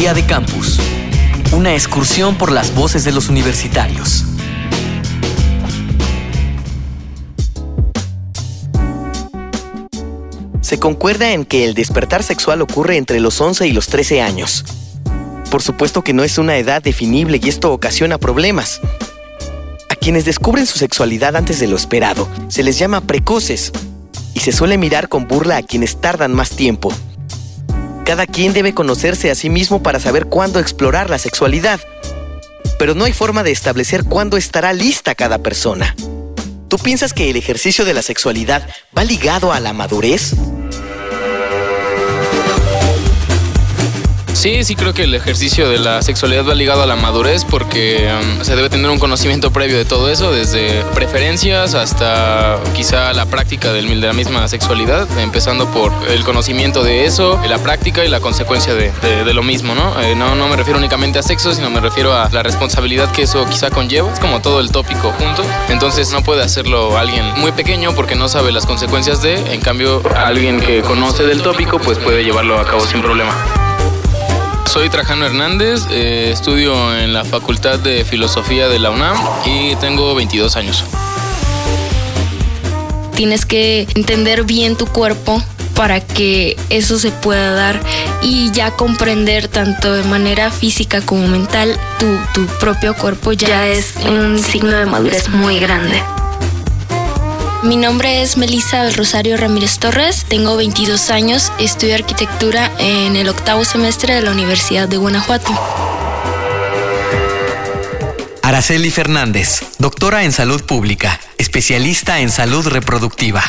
Día de Campus. Una excursión por las voces de los universitarios. Se concuerda en que el despertar sexual ocurre entre los 11 y los 13 años. Por supuesto que no es una edad definible y esto ocasiona problemas. A quienes descubren su sexualidad antes de lo esperado se les llama precoces y se suele mirar con burla a quienes tardan más tiempo. Cada quien debe conocerse a sí mismo para saber cuándo explorar la sexualidad. Pero no hay forma de establecer cuándo estará lista cada persona. ¿Tú piensas que el ejercicio de la sexualidad va ligado a la madurez? Sí, sí creo que el ejercicio de la sexualidad va ligado a la madurez porque um, se debe tener un conocimiento previo de todo eso, desde preferencias hasta quizá la práctica de la misma sexualidad, empezando por el conocimiento de eso, la práctica y la consecuencia de, lo mismo, ¿no? Eh, ¿no? No me refiero únicamente a sexo, sino me refiero a la responsabilidad que eso quizá conlleva, es como todo el tópico junto, entonces no puede hacerlo alguien muy pequeño porque no sabe las consecuencias de, en cambio alguien que conoce del tópico pues puede llevarlo a cabo sin problema. Soy Trajano Hernández, eh, estudio en la Facultad de Filosofía de la UNAM y tengo 22 años. Tienes que entender bien tu cuerpo para que eso se pueda dar y ya comprender tanto de manera física como mental tu, tu propio cuerpo ya es un signo de madurez muy grande. Mi nombre es Melissa del Rosario Ramírez Torres, tengo 22 años, estudio arquitectura en el octavo semestre de la Universidad de Guanajuato. Araceli Fernández, doctora en salud pública, especialista en salud reproductiva.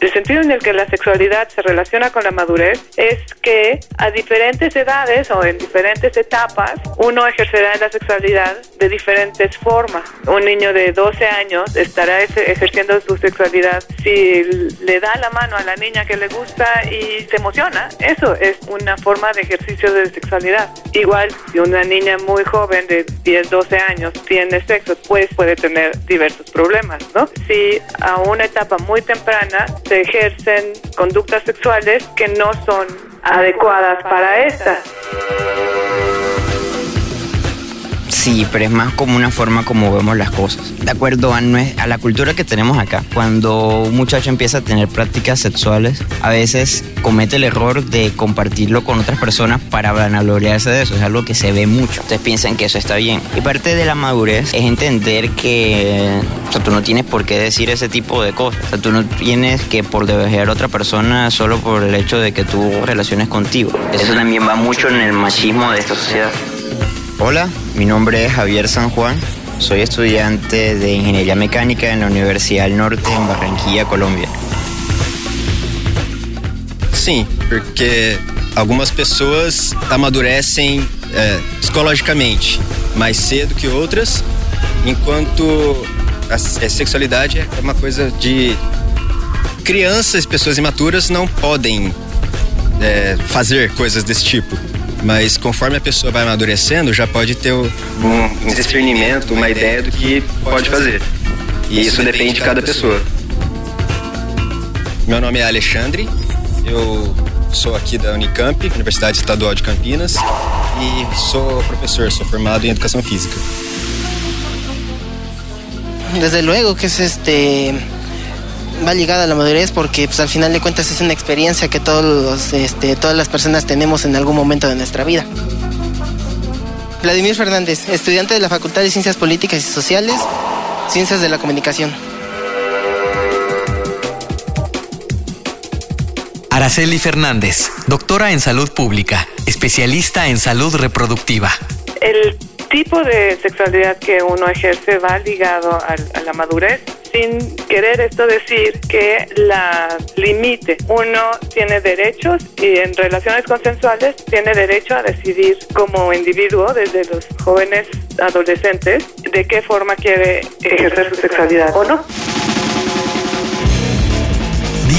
El sentido en el que la sexualidad se relaciona con la madurez es que a diferentes edades o en diferentes etapas uno ejercerá la sexualidad de diferentes formas. Un niño de 12 años estará ejerciendo su sexualidad si le da la mano a la niña que le gusta y se emociona. Eso es una forma de ejercicio de sexualidad. Igual si una niña muy joven de 10, 12 años tiene sexo, pues puede tener diversos problemas, ¿no? Si a una etapa muy temprana se ejercen conductas sexuales que no son adecuadas para estas. Sí, pero es más como una forma como vemos las cosas. De acuerdo a, la cultura que tenemos acá, cuando un muchacho empieza a tener prácticas sexuales, a veces comete el error de compartirlo con otras personas para vanagloriarse de eso. Es algo que se ve mucho. Ustedes piensan que eso está bien. Y parte de la madurez es entender que tú no tienes por qué decir ese tipo de cosas. O sea, tú no tienes que por deber a otra persona solo por el hecho de que tú relaciones contigo. Eso también va mucho en el machismo de esta sociedad. Hola, mi nombre es Javier San Juan. Soy estudiante de Ingeniería Mecánica en la Universidad del Norte en Barranquilla, Colômbia. Sim, porque algumas pessoas amadurecem é, psicologicamente mais cedo que outras, enquanto a, sexualidade é uma coisa de crianças, pessoas imaturas não podem é, fazer coisas desse tipo. Mas conforme a pessoa vai amadurecendo, já pode ter um, um discernimento, uma ideia do que pode fazer. E isso depende de cada pessoa. Meu nome é Alexandre, eu sou aqui da Unicamp, Universidade Estadual de Campinas, e sou professor, sou formado em Educação Física. Desde luego que es este va ligada a la madurez porque pues al final de cuentas es una experiencia que todos los, este, todas las personas tenemos en algún momento de nuestra vida. Vladimir Fernández, estudiante de la Facultad de Ciencias Políticas y Sociales, Ciencias de la Comunicación. Araceli Fernández, doctora en salud pública, especialista en salud reproductiva. El tipo de sexualidad que uno ejerce va ligado a, a la madurez sin querer esto decir que la limite. Uno tiene derechos y en relaciones consensuales tiene derecho a decidir como individuo desde los jóvenes adolescentes de qué forma quiere ejercer su sexualidad o no.